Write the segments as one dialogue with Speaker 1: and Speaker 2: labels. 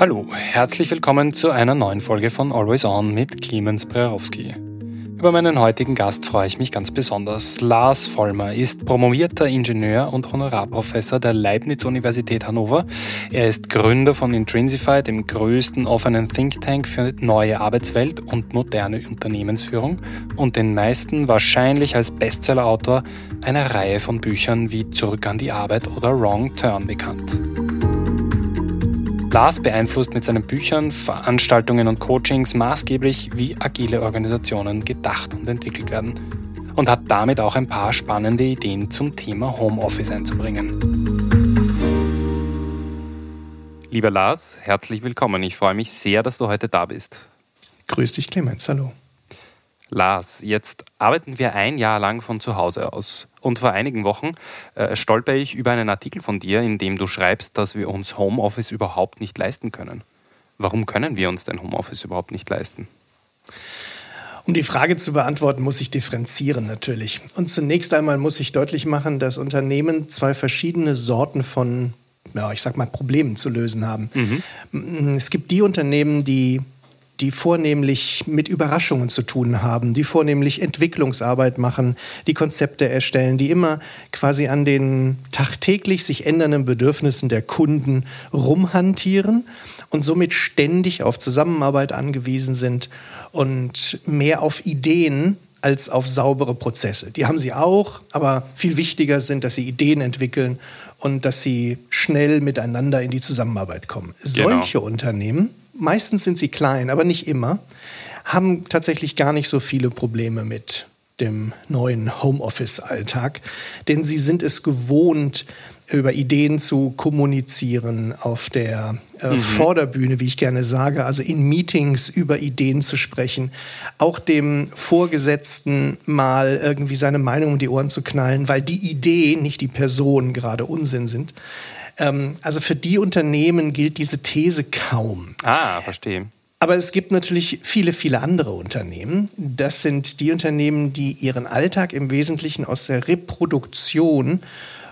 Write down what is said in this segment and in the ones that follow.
Speaker 1: Hallo, herzlich willkommen zu einer neuen Folge von Always On mit Clemens Brerowski. Über meinen heutigen Gast freue ich mich ganz besonders. Lars Vollmer ist promovierter Ingenieur und Honorarprofessor der Leibniz-Universität Hannover. Er ist Gründer von Intrinsify, dem größten offenen Think Tank für neue Arbeitswelt und moderne Unternehmensführung und den meisten wahrscheinlich als Bestsellerautor einer Reihe von Büchern wie Zurück an die Arbeit oder Wrong Turn bekannt. Lars beeinflusst mit seinen Büchern, Veranstaltungen und Coachings maßgeblich, wie agile Organisationen gedacht und entwickelt werden und hat damit auch ein paar spannende Ideen zum Thema Homeoffice einzubringen. Lieber Lars, herzlich willkommen. Ich freue mich sehr, dass du heute da bist.
Speaker 2: Grüß dich, Clemens. Hallo.
Speaker 1: Lars, jetzt arbeiten wir ein Jahr lang von zu Hause aus. Und vor einigen Wochen äh, stolper ich über einen Artikel von dir, in dem du schreibst, dass wir uns Homeoffice überhaupt nicht leisten können. Warum können wir uns denn Homeoffice überhaupt nicht leisten?
Speaker 2: Um die Frage zu beantworten, muss ich differenzieren natürlich. Und zunächst einmal muss ich deutlich machen, dass Unternehmen zwei verschiedene Sorten von, ja, ich sag mal, Problemen zu lösen haben. Mhm. Es gibt die Unternehmen, die die vornehmlich mit Überraschungen zu tun haben, die vornehmlich Entwicklungsarbeit machen, die Konzepte erstellen, die immer quasi an den tagtäglich sich ändernden Bedürfnissen der Kunden rumhantieren und somit ständig auf Zusammenarbeit angewiesen sind und mehr auf Ideen als auf saubere Prozesse. Die haben sie auch, aber viel wichtiger sind, dass sie Ideen entwickeln und dass sie schnell miteinander in die Zusammenarbeit kommen. Genau. Solche Unternehmen meistens sind sie klein, aber nicht immer, haben tatsächlich gar nicht so viele Probleme mit dem neuen Homeoffice-Alltag, denn sie sind es gewohnt, über Ideen zu kommunizieren auf der äh, mhm. Vorderbühne, wie ich gerne sage, also in Meetings über Ideen zu sprechen, auch dem Vorgesetzten mal irgendwie seine Meinung um die Ohren zu knallen, weil die Idee, nicht die Person, gerade Unsinn sind. Ähm, also für die Unternehmen gilt diese These kaum.
Speaker 1: Ah, verstehe.
Speaker 2: Aber es gibt natürlich viele, viele andere Unternehmen. Das sind die Unternehmen, die ihren Alltag im Wesentlichen aus der Reproduktion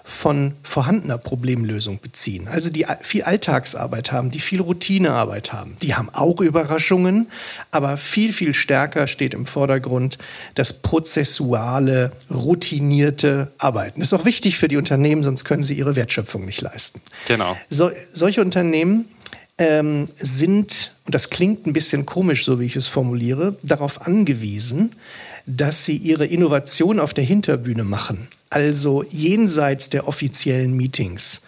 Speaker 2: von vorhandener Problemlösung beziehen. Also die viel Alltagsarbeit haben, die viel Routinearbeit haben. Die haben auch Überraschungen, aber viel, viel stärker steht im Vordergrund das prozessuale, routinierte Arbeiten. Das ist auch wichtig für die Unternehmen, sonst können sie ihre Wertschöpfung nicht leisten.
Speaker 1: Genau.
Speaker 2: So, solche Unternehmen ähm, sind, und das klingt ein bisschen komisch, so wie ich es formuliere, darauf angewiesen, dass sie ihre Innovation auf der Hinterbühne machen also jenseits der offiziellen Meetings,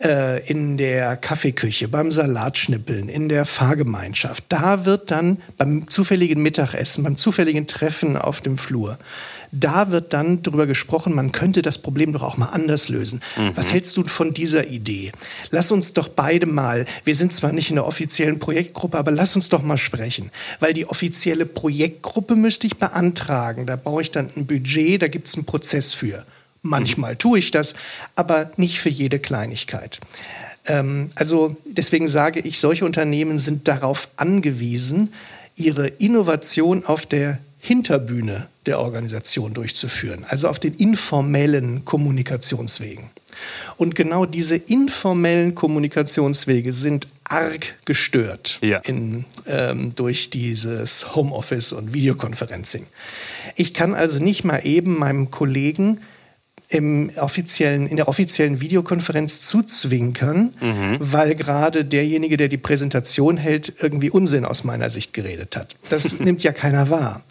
Speaker 2: äh, in der Kaffeeküche, beim Salatschnippeln, in der Fahrgemeinschaft, da wird dann beim zufälligen Mittagessen, beim zufälligen Treffen auf dem Flur, da wird dann darüber gesprochen, man könnte das Problem doch auch mal anders lösen. Mhm. Was hältst du von dieser Idee? Lass uns doch beide mal, wir sind zwar nicht in der offiziellen Projektgruppe, aber lass uns doch mal sprechen. Weil die offizielle Projektgruppe müsste ich beantragen. Da brauche ich dann ein Budget, da gibt es einen Prozess für. Manchmal tue ich das, aber nicht für jede Kleinigkeit. Ähm, also deswegen sage ich, solche Unternehmen sind darauf angewiesen, ihre Innovation auf der Hinterbühne der Organisation durchzuführen, also auf den informellen Kommunikationswegen. Und genau diese informellen Kommunikationswege sind arg gestört ja. in, ähm, durch dieses Homeoffice und Videokonferencing. Ich kann also nicht mal eben meinem Kollegen im offiziellen, in der offiziellen Videokonferenz zuzwinkern, mhm. weil gerade derjenige, der die Präsentation hält, irgendwie Unsinn aus meiner Sicht geredet hat. Das nimmt ja keiner wahr.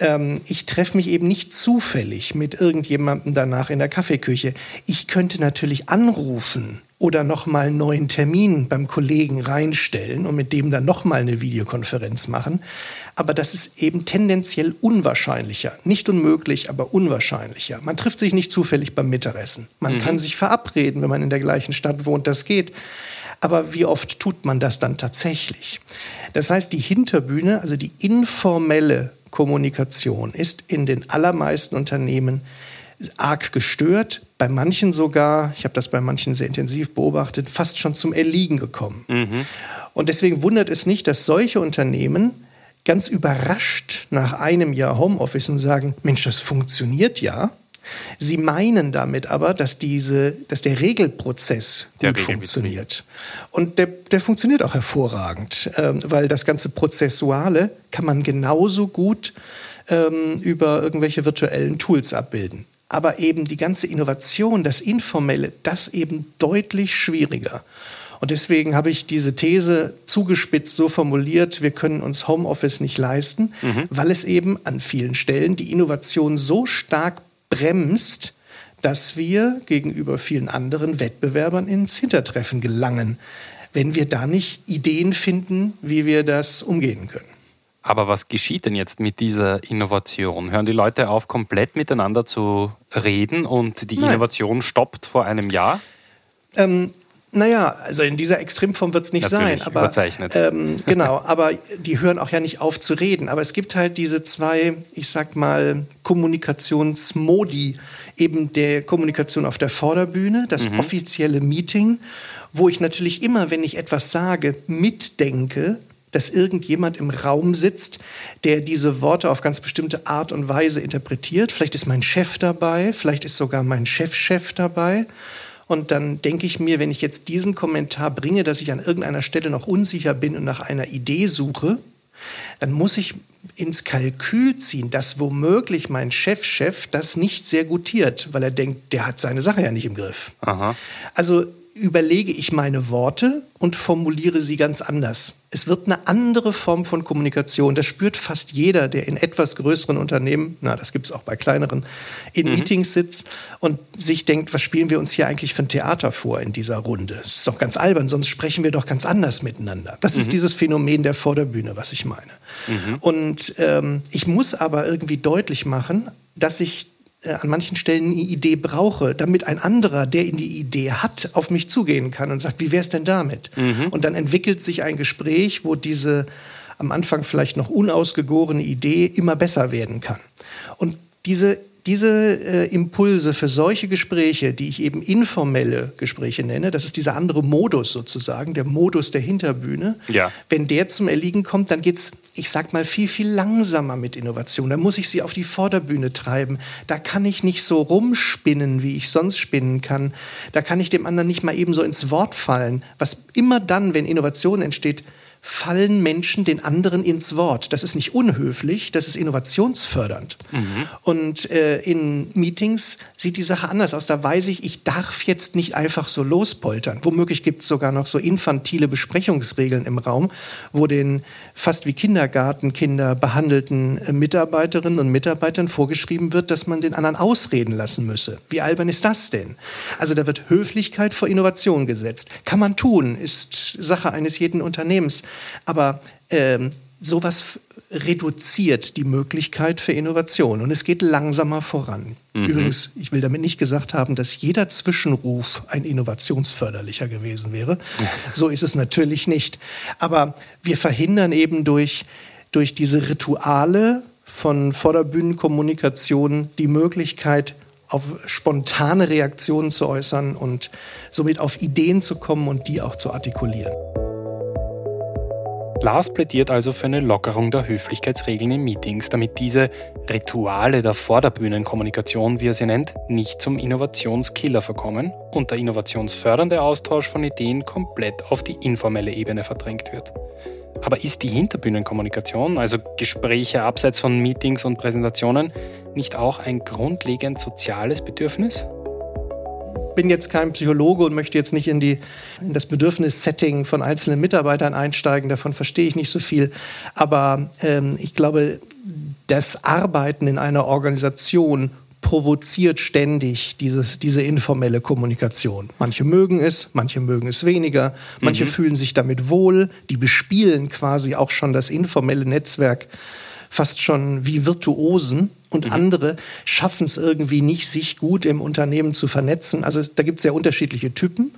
Speaker 2: Ähm, ich treffe mich eben nicht zufällig mit irgendjemandem danach in der Kaffeeküche. Ich könnte natürlich anrufen oder nochmal einen neuen Termin beim Kollegen reinstellen und mit dem dann nochmal eine Videokonferenz machen. Aber das ist eben tendenziell unwahrscheinlicher. Nicht unmöglich, aber unwahrscheinlicher. Man trifft sich nicht zufällig beim Mittagessen. Man mhm. kann sich verabreden, wenn man in der gleichen Stadt wohnt, das geht. Aber wie oft tut man das dann tatsächlich? Das heißt, die Hinterbühne, also die informelle Kommunikation, ist in den allermeisten Unternehmen arg gestört, bei manchen sogar, ich habe das bei manchen sehr intensiv beobachtet, fast schon zum Erliegen gekommen. Mhm. Und deswegen wundert es nicht, dass solche Unternehmen ganz überrascht nach einem Jahr Homeoffice und sagen, Mensch, das funktioniert ja. Sie meinen damit aber, dass, diese, dass der Regelprozess
Speaker 1: der
Speaker 2: gut funktioniert. Und der, der funktioniert auch hervorragend, ähm, weil das ganze Prozessuale kann man genauso gut ähm, über irgendwelche virtuellen Tools abbilden. Aber eben die ganze Innovation, das Informelle, das eben deutlich schwieriger. Und deswegen habe ich diese These zugespitzt so formuliert, wir können uns Homeoffice nicht leisten, mhm. weil es eben an vielen Stellen die Innovation so stark bremst, dass wir gegenüber vielen anderen Wettbewerbern ins Hintertreffen gelangen, wenn wir da nicht Ideen finden, wie wir das umgehen können.
Speaker 1: Aber was geschieht denn jetzt mit dieser Innovation? Hören die Leute auf, komplett miteinander zu reden und die Nein. Innovation stoppt vor einem Jahr?
Speaker 2: Ähm, naja, also in dieser Extremform wird es nicht Natürlich, sein. Aber,
Speaker 1: überzeichnet.
Speaker 2: Ähm, genau, aber die hören auch ja nicht auf zu reden. Aber es gibt halt diese zwei, ich sag mal, Kommunikationsmodi. Eben der Kommunikation auf der Vorderbühne, das mhm. offizielle Meeting, wo ich natürlich immer, wenn ich etwas sage, mitdenke, dass irgendjemand im Raum sitzt, der diese Worte auf ganz bestimmte Art und Weise interpretiert. Vielleicht ist mein Chef dabei, vielleicht ist sogar mein Chefchef -Chef dabei. Und dann denke ich mir, wenn ich jetzt diesen Kommentar bringe, dass ich an irgendeiner Stelle noch unsicher bin und nach einer Idee suche, dann muss ich ins Kalkül ziehen, dass womöglich mein Chefchef -Chef das nicht sehr gutiert, weil er denkt, der hat seine Sache ja nicht im Griff. Aha. Also überlege ich meine Worte und formuliere sie ganz anders. Es wird eine andere Form von Kommunikation. Das spürt fast jeder, der in etwas größeren Unternehmen, na, das gibt es auch bei kleineren, in mhm. Meetings sitzt und sich denkt, was spielen wir uns hier eigentlich für ein Theater vor in dieser Runde? Das ist doch ganz albern, sonst sprechen wir doch ganz anders miteinander. Das mhm. ist dieses Phänomen der Vorderbühne, was ich meine. Mhm. Und ähm, ich muss aber irgendwie deutlich machen, dass ich an manchen Stellen eine Idee brauche, damit ein anderer, der in die Idee hat, auf mich zugehen kann und sagt, wie wäre es denn damit? Mhm. Und dann entwickelt sich ein Gespräch, wo diese am Anfang vielleicht noch unausgegorene Idee immer besser werden kann. Und diese diese äh, Impulse für solche Gespräche, die ich eben informelle Gespräche nenne, das ist dieser andere Modus sozusagen, der Modus der Hinterbühne. Ja. Wenn der zum Erliegen kommt, dann geht es, ich sag mal, viel, viel langsamer mit Innovation. Da muss ich sie auf die Vorderbühne treiben. Da kann ich nicht so rumspinnen, wie ich sonst spinnen kann. Da kann ich dem anderen nicht mal eben so ins Wort fallen. Was immer dann, wenn Innovation entsteht, fallen Menschen den anderen ins Wort. Das ist nicht unhöflich, das ist innovationsfördernd. Mhm. Und äh, in Meetings sieht die Sache anders aus. Da weiß ich, ich darf jetzt nicht einfach so lospoltern. Womöglich gibt es sogar noch so infantile Besprechungsregeln im Raum, wo den fast wie Kindergartenkinder behandelten äh, Mitarbeiterinnen und Mitarbeitern vorgeschrieben wird, dass man den anderen ausreden lassen müsse. Wie albern ist das denn? Also da wird Höflichkeit vor Innovation gesetzt. Kann man tun, ist Sache eines jeden Unternehmens. Aber ähm, sowas reduziert die Möglichkeit für Innovation und es geht langsamer voran. Mhm. Übrigens, ich will damit nicht gesagt haben, dass jeder Zwischenruf ein innovationsförderlicher gewesen wäre. So ist es natürlich nicht. Aber wir verhindern eben durch, durch diese Rituale von Vorderbühnenkommunikation die Möglichkeit, auf spontane Reaktionen zu äußern und somit auf Ideen zu kommen und die auch zu artikulieren.
Speaker 1: Lars plädiert also für eine Lockerung der Höflichkeitsregeln in Meetings, damit diese Rituale der Vorderbühnenkommunikation, wie er sie nennt, nicht zum Innovationskiller verkommen und der innovationsfördernde Austausch von Ideen komplett auf die informelle Ebene verdrängt wird. Aber ist die Hinterbühnenkommunikation, also Gespräche abseits von Meetings und Präsentationen, nicht auch ein grundlegend soziales Bedürfnis?
Speaker 2: Bin jetzt kein Psychologe und möchte jetzt nicht in, die, in das Bedürfnissetting von einzelnen Mitarbeitern einsteigen. Davon verstehe ich nicht so viel. Aber ähm, ich glaube, das Arbeiten in einer Organisation provoziert ständig dieses, diese informelle Kommunikation. Manche mögen es, manche mögen es weniger, manche mhm. fühlen sich damit wohl, die bespielen quasi auch schon das informelle Netzwerk fast schon wie Virtuosen und mhm. andere schaffen es irgendwie nicht, sich gut im Unternehmen zu vernetzen. Also da gibt es sehr unterschiedliche Typen,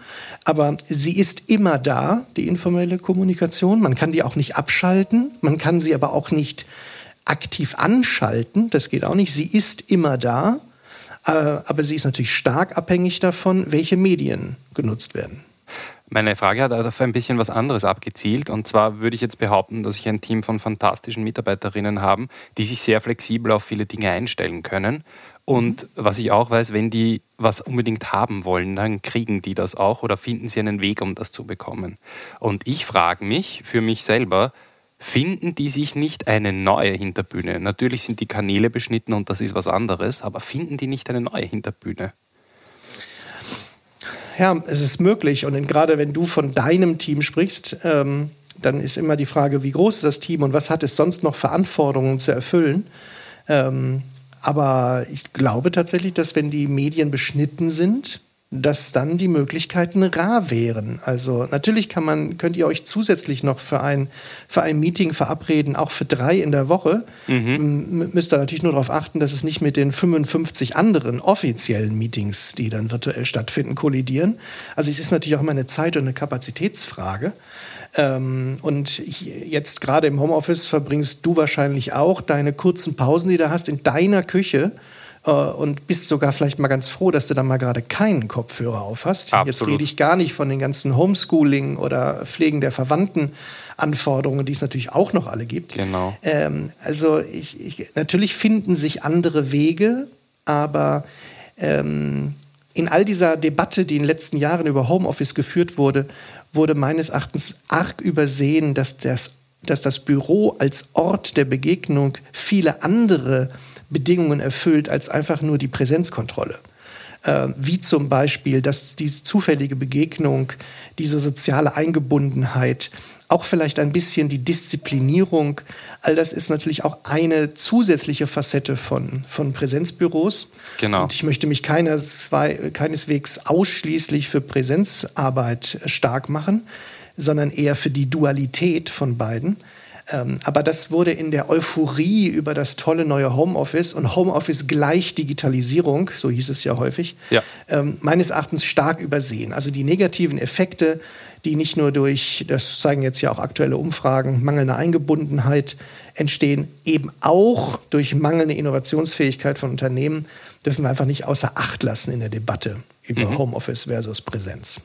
Speaker 2: aber sie ist immer da, die informelle Kommunikation. Man kann die auch nicht abschalten, man kann sie aber auch nicht aktiv anschalten, das geht auch nicht. Sie ist immer da, äh, aber sie ist natürlich stark abhängig davon, welche Medien genutzt werden.
Speaker 3: Meine Frage hat auf ein bisschen was anderes abgezielt. Und zwar würde ich jetzt behaupten, dass ich ein Team von fantastischen Mitarbeiterinnen habe, die sich sehr flexibel auf viele Dinge einstellen können. Und was ich auch weiß, wenn die was unbedingt haben wollen, dann kriegen die das auch oder finden sie einen Weg, um das zu bekommen. Und ich frage mich für mich selber, finden die sich nicht eine neue Hinterbühne? Natürlich sind die Kanäle beschnitten und das ist was anderes, aber finden die nicht eine neue Hinterbühne?
Speaker 2: Ja, es ist möglich. Und gerade wenn du von deinem Team sprichst, ähm, dann ist immer die Frage, wie groß ist das Team und was hat es sonst noch Verantwortungen zu erfüllen? Ähm, aber ich glaube tatsächlich, dass wenn die Medien beschnitten sind, dass dann die Möglichkeiten rar wären. Also natürlich kann man, könnt ihr euch zusätzlich noch für ein, für ein Meeting verabreden, auch für drei in der Woche. Mhm. Müsst ihr natürlich nur darauf achten, dass es nicht mit den 55 anderen offiziellen Meetings, die dann virtuell stattfinden, kollidieren. Also es ist natürlich auch immer eine Zeit- und eine Kapazitätsfrage. Ähm, und jetzt gerade im Homeoffice verbringst du wahrscheinlich auch deine kurzen Pausen, die du hast, in deiner Küche und bist sogar vielleicht mal ganz froh, dass du da mal gerade keinen Kopfhörer auf hast. Absolut. Jetzt rede ich gar nicht von den ganzen Homeschooling oder Pflegen der Verwandten. Anforderungen, die es natürlich auch noch alle gibt.
Speaker 3: Genau.
Speaker 2: Ähm, also ich, ich, natürlich finden sich andere Wege, aber ähm, in all dieser Debatte, die in den letzten Jahren über Homeoffice geführt wurde, wurde meines Erachtens arg übersehen, dass das, dass das Büro als Ort der Begegnung viele andere Bedingungen erfüllt als einfach nur die Präsenzkontrolle. Äh, wie zum Beispiel, dass diese zufällige Begegnung, diese soziale Eingebundenheit, auch vielleicht ein bisschen die Disziplinierung, all das ist natürlich auch eine zusätzliche Facette von, von Präsenzbüros.
Speaker 3: Genau.
Speaker 2: Und ich möchte mich keines, keineswegs ausschließlich für Präsenzarbeit stark machen, sondern eher für die Dualität von beiden. Ähm, aber das wurde in der Euphorie über das tolle neue Homeoffice und Homeoffice gleich Digitalisierung, so hieß es ja häufig,
Speaker 3: ja.
Speaker 2: Ähm, meines Erachtens stark übersehen. Also die negativen Effekte, die nicht nur durch, das zeigen jetzt ja auch aktuelle Umfragen, mangelnde Eingebundenheit entstehen, eben auch durch mangelnde Innovationsfähigkeit von Unternehmen, dürfen wir einfach nicht außer Acht lassen in der Debatte über mhm. Homeoffice versus Präsenz.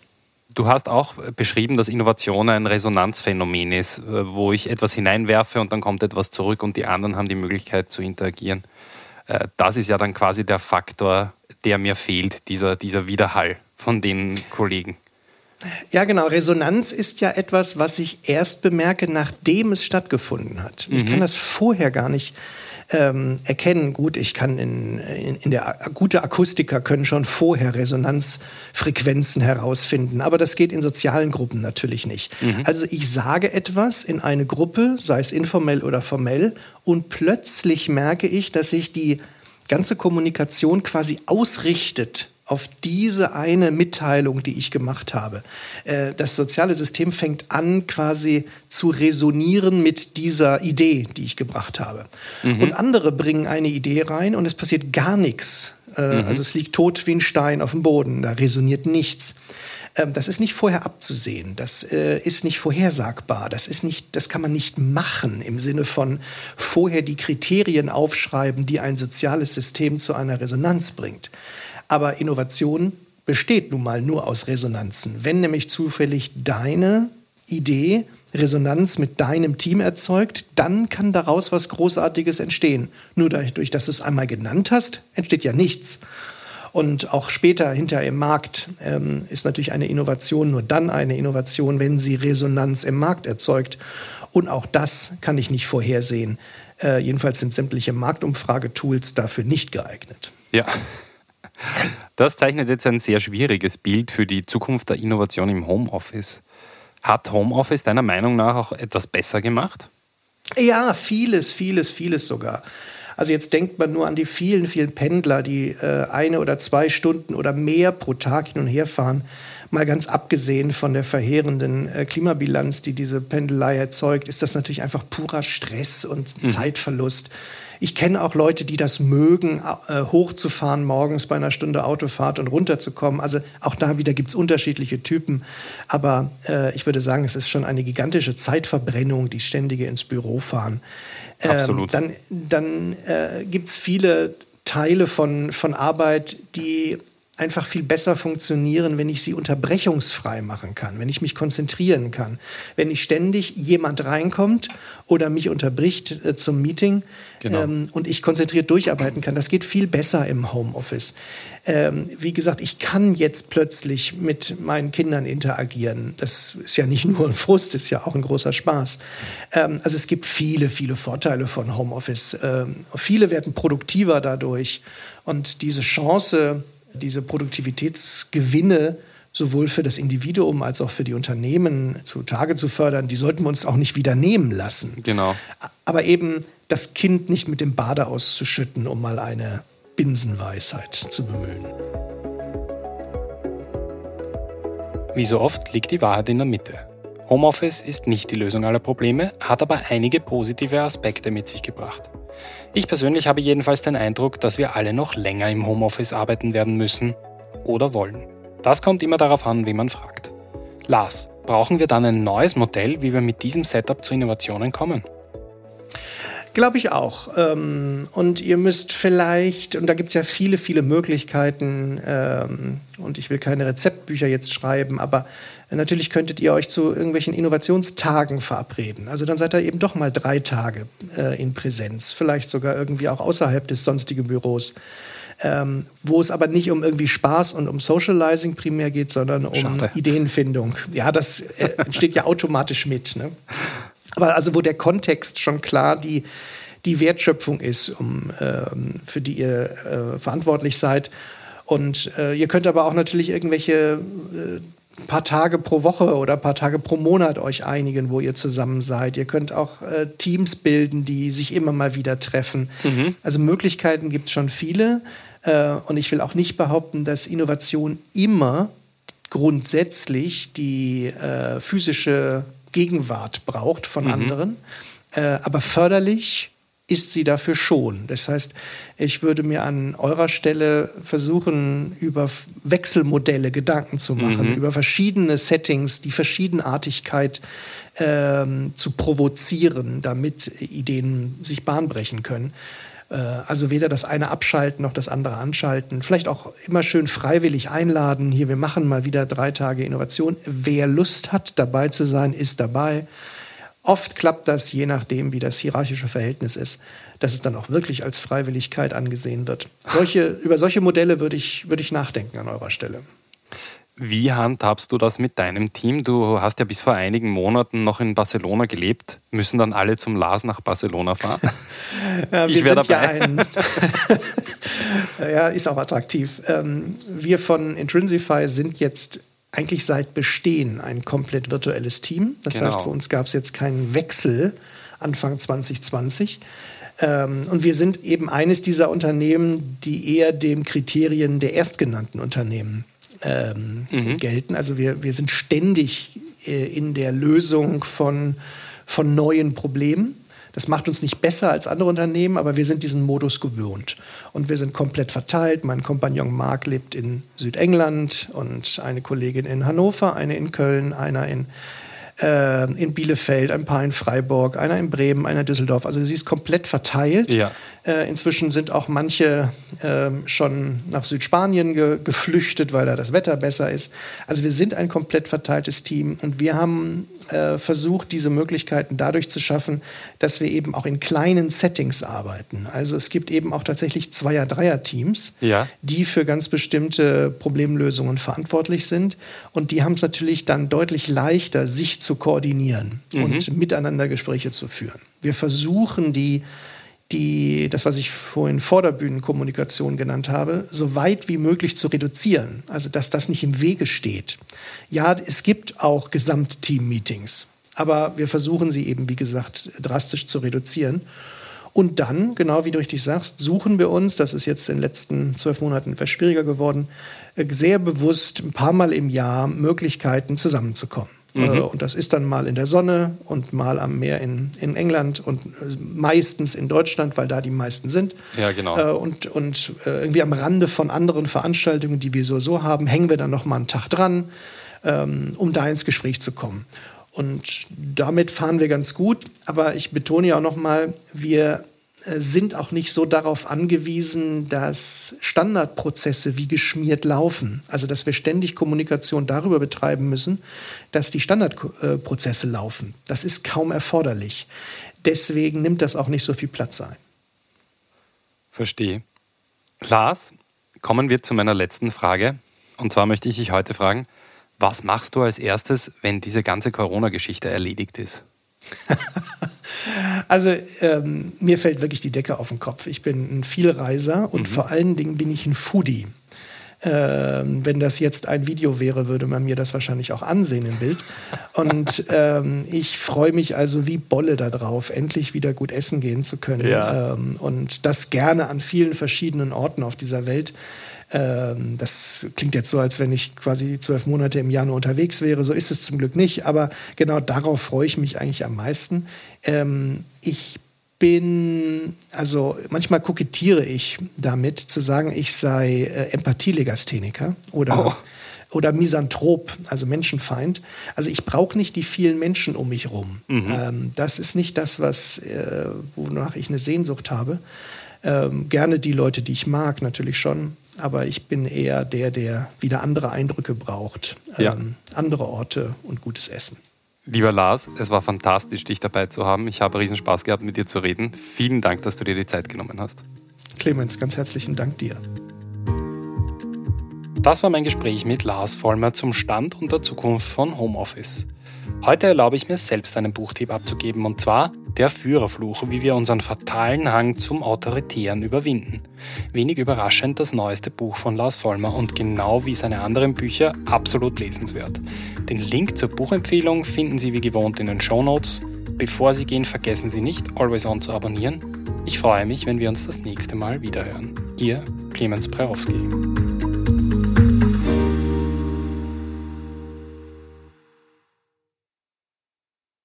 Speaker 3: Du hast auch beschrieben, dass Innovation ein Resonanzphänomen ist, äh, wo ich etwas hineinwerfe und dann kommt etwas zurück und die anderen haben die Möglichkeit zu interagieren. Äh, das ist ja dann quasi der Faktor, der mir fehlt, dieser, dieser Widerhall von den Kollegen.
Speaker 2: Ja, genau. Resonanz ist ja etwas, was ich erst bemerke, nachdem es stattgefunden hat. Ich kann mhm. das vorher gar nicht ähm, erkennen. Gut, ich kann in, in, in, der gute Akustiker können schon vorher Resonanzfrequenzen herausfinden, aber das geht in sozialen Gruppen natürlich nicht. Mhm. Also ich sage etwas in eine Gruppe, sei es informell oder formell, und plötzlich merke ich, dass sich die ganze Kommunikation quasi ausrichtet auf diese eine Mitteilung, die ich gemacht habe. Äh, das soziale System fängt an, quasi zu resonieren mit dieser Idee, die ich gebracht habe. Mhm. Und andere bringen eine Idee rein und es passiert gar nichts. Äh, mhm. Also es liegt tot wie ein Stein auf dem Boden, da resoniert nichts. Ähm, das ist nicht vorher abzusehen, das äh, ist nicht vorhersagbar, das, ist nicht, das kann man nicht machen im Sinne von vorher die Kriterien aufschreiben, die ein soziales System zu einer Resonanz bringt. Aber Innovation besteht nun mal nur aus Resonanzen. Wenn nämlich zufällig deine Idee Resonanz mit deinem Team erzeugt, dann kann daraus was Großartiges entstehen. Nur dadurch, dass du es einmal genannt hast, entsteht ja nichts. Und auch später hinter im Markt ähm, ist natürlich eine Innovation nur dann eine Innovation, wenn sie Resonanz im Markt erzeugt. Und auch das kann ich nicht vorhersehen. Äh, jedenfalls sind sämtliche Marktumfragetools dafür nicht geeignet.
Speaker 3: Ja. Das zeichnet jetzt ein sehr schwieriges Bild für die Zukunft der Innovation im Homeoffice. Hat Homeoffice deiner Meinung nach auch etwas besser gemacht?
Speaker 2: Ja, vieles, vieles, vieles sogar. Also jetzt denkt man nur an die vielen, vielen Pendler, die äh, eine oder zwei Stunden oder mehr pro Tag hin und her fahren. Mal ganz abgesehen von der verheerenden äh, Klimabilanz, die diese Pendelei erzeugt, ist das natürlich einfach purer Stress und mhm. Zeitverlust. Ich kenne auch Leute, die das mögen, äh, hochzufahren morgens bei einer Stunde Autofahrt und runterzukommen. Also auch da wieder gibt es unterschiedliche Typen. Aber äh, ich würde sagen, es ist schon eine gigantische Zeitverbrennung, die ständige ins Büro fahren.
Speaker 3: Ähm, Absolut.
Speaker 2: Dann, dann äh, gibt es viele Teile von, von Arbeit, die einfach viel besser funktionieren, wenn ich sie unterbrechungsfrei machen kann, wenn ich mich konzentrieren kann, wenn nicht ständig jemand reinkommt oder mich unterbricht äh, zum Meeting genau. ähm, und ich konzentriert durcharbeiten kann. Das geht viel besser im Homeoffice. Ähm, wie gesagt, ich kann jetzt plötzlich mit meinen Kindern interagieren. Das ist ja nicht nur ein Frust, ist ja auch ein großer Spaß. Ähm, also es gibt viele, viele Vorteile von Homeoffice. Ähm, viele werden produktiver dadurch. Und diese Chance, diese Produktivitätsgewinne sowohl für das Individuum als auch für die Unternehmen zutage zu fördern, die sollten wir uns auch nicht wieder nehmen lassen.
Speaker 1: Genau.
Speaker 2: Aber eben das Kind nicht mit dem Bade auszuschütten, um mal eine Binsenweisheit zu bemühen.
Speaker 1: Wie so oft liegt die Wahrheit in der Mitte. Homeoffice ist nicht die Lösung aller Probleme, hat aber einige positive Aspekte mit sich gebracht. Ich persönlich habe jedenfalls den Eindruck, dass wir alle noch länger im Homeoffice arbeiten werden müssen oder wollen. Das kommt immer darauf an, wie man fragt. Lars, brauchen wir dann ein neues Modell, wie wir mit diesem Setup zu Innovationen kommen?
Speaker 2: Glaube ich auch. Ähm, und ihr müsst vielleicht, und da gibt es ja viele, viele Möglichkeiten, ähm, und ich will keine Rezeptbücher jetzt schreiben, aber natürlich könntet ihr euch zu irgendwelchen Innovationstagen verabreden. Also dann seid ihr eben doch mal drei Tage äh, in Präsenz, vielleicht sogar irgendwie auch außerhalb des sonstigen Büros. Ähm, wo es aber nicht um irgendwie Spaß und um Socializing primär geht, sondern um Schade. Ideenfindung. Ja, das äh, entsteht ja automatisch mit. Ne? Aber also wo der Kontext schon klar die, die Wertschöpfung ist, um, ähm, für die ihr äh, verantwortlich seid. Und äh, ihr könnt aber auch natürlich irgendwelche äh, paar Tage pro Woche oder paar Tage pro Monat euch einigen, wo ihr zusammen seid. Ihr könnt auch äh, Teams bilden, die sich immer mal wieder treffen. Mhm. Also Möglichkeiten gibt es schon viele. Äh, und ich will auch nicht behaupten, dass Innovation immer grundsätzlich die äh, physische Gegenwart braucht von mhm. anderen. Äh, aber förderlich ist sie dafür schon. Das heißt, ich würde mir an eurer Stelle versuchen, über Wechselmodelle Gedanken zu machen, mhm. über verschiedene Settings, die Verschiedenartigkeit ähm, zu provozieren, damit Ideen sich bahnbrechen können. Äh, also weder das eine abschalten noch das andere anschalten. Vielleicht auch immer schön freiwillig einladen. Hier, wir machen mal wieder drei Tage Innovation. Wer Lust hat, dabei zu sein, ist dabei. Oft klappt das, je nachdem, wie das hierarchische Verhältnis ist, dass es dann auch wirklich als Freiwilligkeit angesehen wird. Solche, über solche Modelle würde ich, würde ich nachdenken an eurer Stelle.
Speaker 1: Wie handhabst du das mit deinem Team? Du hast ja bis vor einigen Monaten noch in Barcelona gelebt. Müssen dann alle zum Lars nach Barcelona fahren?
Speaker 2: ja, ich wäre dabei. Ja, ein ja, ist auch attraktiv. Ähm, wir von Intrinsify sind jetzt eigentlich seit Bestehen ein komplett virtuelles Team. Das genau. heißt, für uns gab es jetzt keinen Wechsel Anfang 2020. Ähm, und wir sind eben eines dieser Unternehmen, die eher den Kriterien der erstgenannten Unternehmen ähm, mhm. gelten. Also wir, wir sind ständig äh, in der Lösung von, von neuen Problemen. Das macht uns nicht besser als andere Unternehmen, aber wir sind diesen Modus gewöhnt. Und wir sind komplett verteilt. Mein Kompagnon Marc lebt in Südengland und eine Kollegin in Hannover, eine in Köln, einer in äh, in Bielefeld, ein paar in Freiburg, einer in Bremen, einer in Düsseldorf. Also sie ist komplett verteilt. Ja. Äh, inzwischen sind auch manche äh, schon nach Südspanien ge geflüchtet, weil da das Wetter besser ist. Also wir sind ein komplett verteiltes Team und wir haben äh, versucht, diese Möglichkeiten dadurch zu schaffen, dass wir eben auch in kleinen Settings arbeiten. Also es gibt eben auch tatsächlich Zweier-, Dreier-Teams, ja. die für ganz bestimmte Problemlösungen verantwortlich sind. Und die haben es natürlich dann deutlich leichter, sich zu koordinieren mhm. und miteinander Gespräche zu führen. Wir versuchen die die, das, was ich vorhin Vorderbühnenkommunikation genannt habe, so weit wie möglich zu reduzieren. Also, dass das nicht im Wege steht. Ja, es gibt auch Gesamtteam-Meetings, aber wir versuchen sie eben, wie gesagt, drastisch zu reduzieren. Und dann, genau wie du richtig sagst, suchen wir uns, das ist jetzt in den letzten zwölf Monaten etwas schwieriger geworden, äh, sehr bewusst ein paar Mal im Jahr Möglichkeiten zusammenzukommen. Mhm. Äh, und das ist dann mal in der Sonne und mal am Meer in, in England und äh, meistens in Deutschland, weil da die meisten sind.
Speaker 1: Ja, genau.
Speaker 2: Äh, und und irgendwie am Rande von anderen Veranstaltungen, die wir so haben, hängen wir dann noch mal einen Tag dran, ähm, um da ins Gespräch zu kommen. Und damit fahren wir ganz gut. Aber ich betone ja auch noch mal, wir sind auch nicht so darauf angewiesen, dass Standardprozesse wie geschmiert laufen. Also dass wir ständig Kommunikation darüber betreiben müssen, dass die Standardprozesse laufen. Das ist kaum erforderlich. Deswegen nimmt das auch nicht so viel Platz ein.
Speaker 1: Verstehe. Lars, kommen wir zu meiner letzten Frage. Und zwar möchte ich dich heute fragen, was machst du als erstes, wenn diese ganze Corona-Geschichte erledigt ist?
Speaker 2: also ähm, mir fällt wirklich die Decke auf den Kopf. Ich bin ein Vielreiser und mhm. vor allen Dingen bin ich ein Foodie. Ähm, wenn das jetzt ein Video wäre, würde man mir das wahrscheinlich auch ansehen im Bild. Und ähm, ich freue mich also wie Bolle darauf, endlich wieder gut essen gehen zu können. Ja. Ähm, und das gerne an vielen verschiedenen Orten auf dieser Welt. Ähm, das klingt jetzt so, als wenn ich quasi zwölf Monate im Jahr nur unterwegs wäre. So ist es zum Glück nicht. Aber genau darauf freue ich mich eigentlich am meisten. Ähm, ich bin, also manchmal kokettiere ich damit, zu sagen, ich sei äh, Empathielegastheniker oder, oh. oder Misanthrop, also Menschenfeind. Also ich brauche nicht die vielen Menschen um mich rum. Mhm. Ähm, das ist nicht das, was, äh, wonach ich eine Sehnsucht habe. Ähm, gerne die Leute, die ich mag, natürlich schon. Aber ich bin eher der, der wieder andere Eindrücke braucht, ähm, ja. andere Orte und gutes Essen.
Speaker 1: Lieber Lars, es war fantastisch, dich dabei zu haben. Ich habe riesen Spaß gehabt, mit dir zu reden. Vielen Dank, dass du dir die Zeit genommen hast.
Speaker 2: Clemens, ganz herzlichen Dank dir.
Speaker 1: Das war mein Gespräch mit Lars Vollmer zum Stand und der Zukunft von Homeoffice. Heute erlaube ich mir selbst einen Buchtipp abzugeben und zwar Der Führerfluch, wie wir unseren fatalen Hang zum Autoritären überwinden. Wenig überraschend das neueste Buch von Lars Vollmer und genau wie seine anderen Bücher absolut lesenswert. Den Link zur Buchempfehlung finden Sie wie gewohnt in den Show Notes. Bevor Sie gehen, vergessen Sie nicht, Always On zu abonnieren. Ich freue mich, wenn wir uns das nächste Mal wiederhören. Ihr Clemens Prerowski.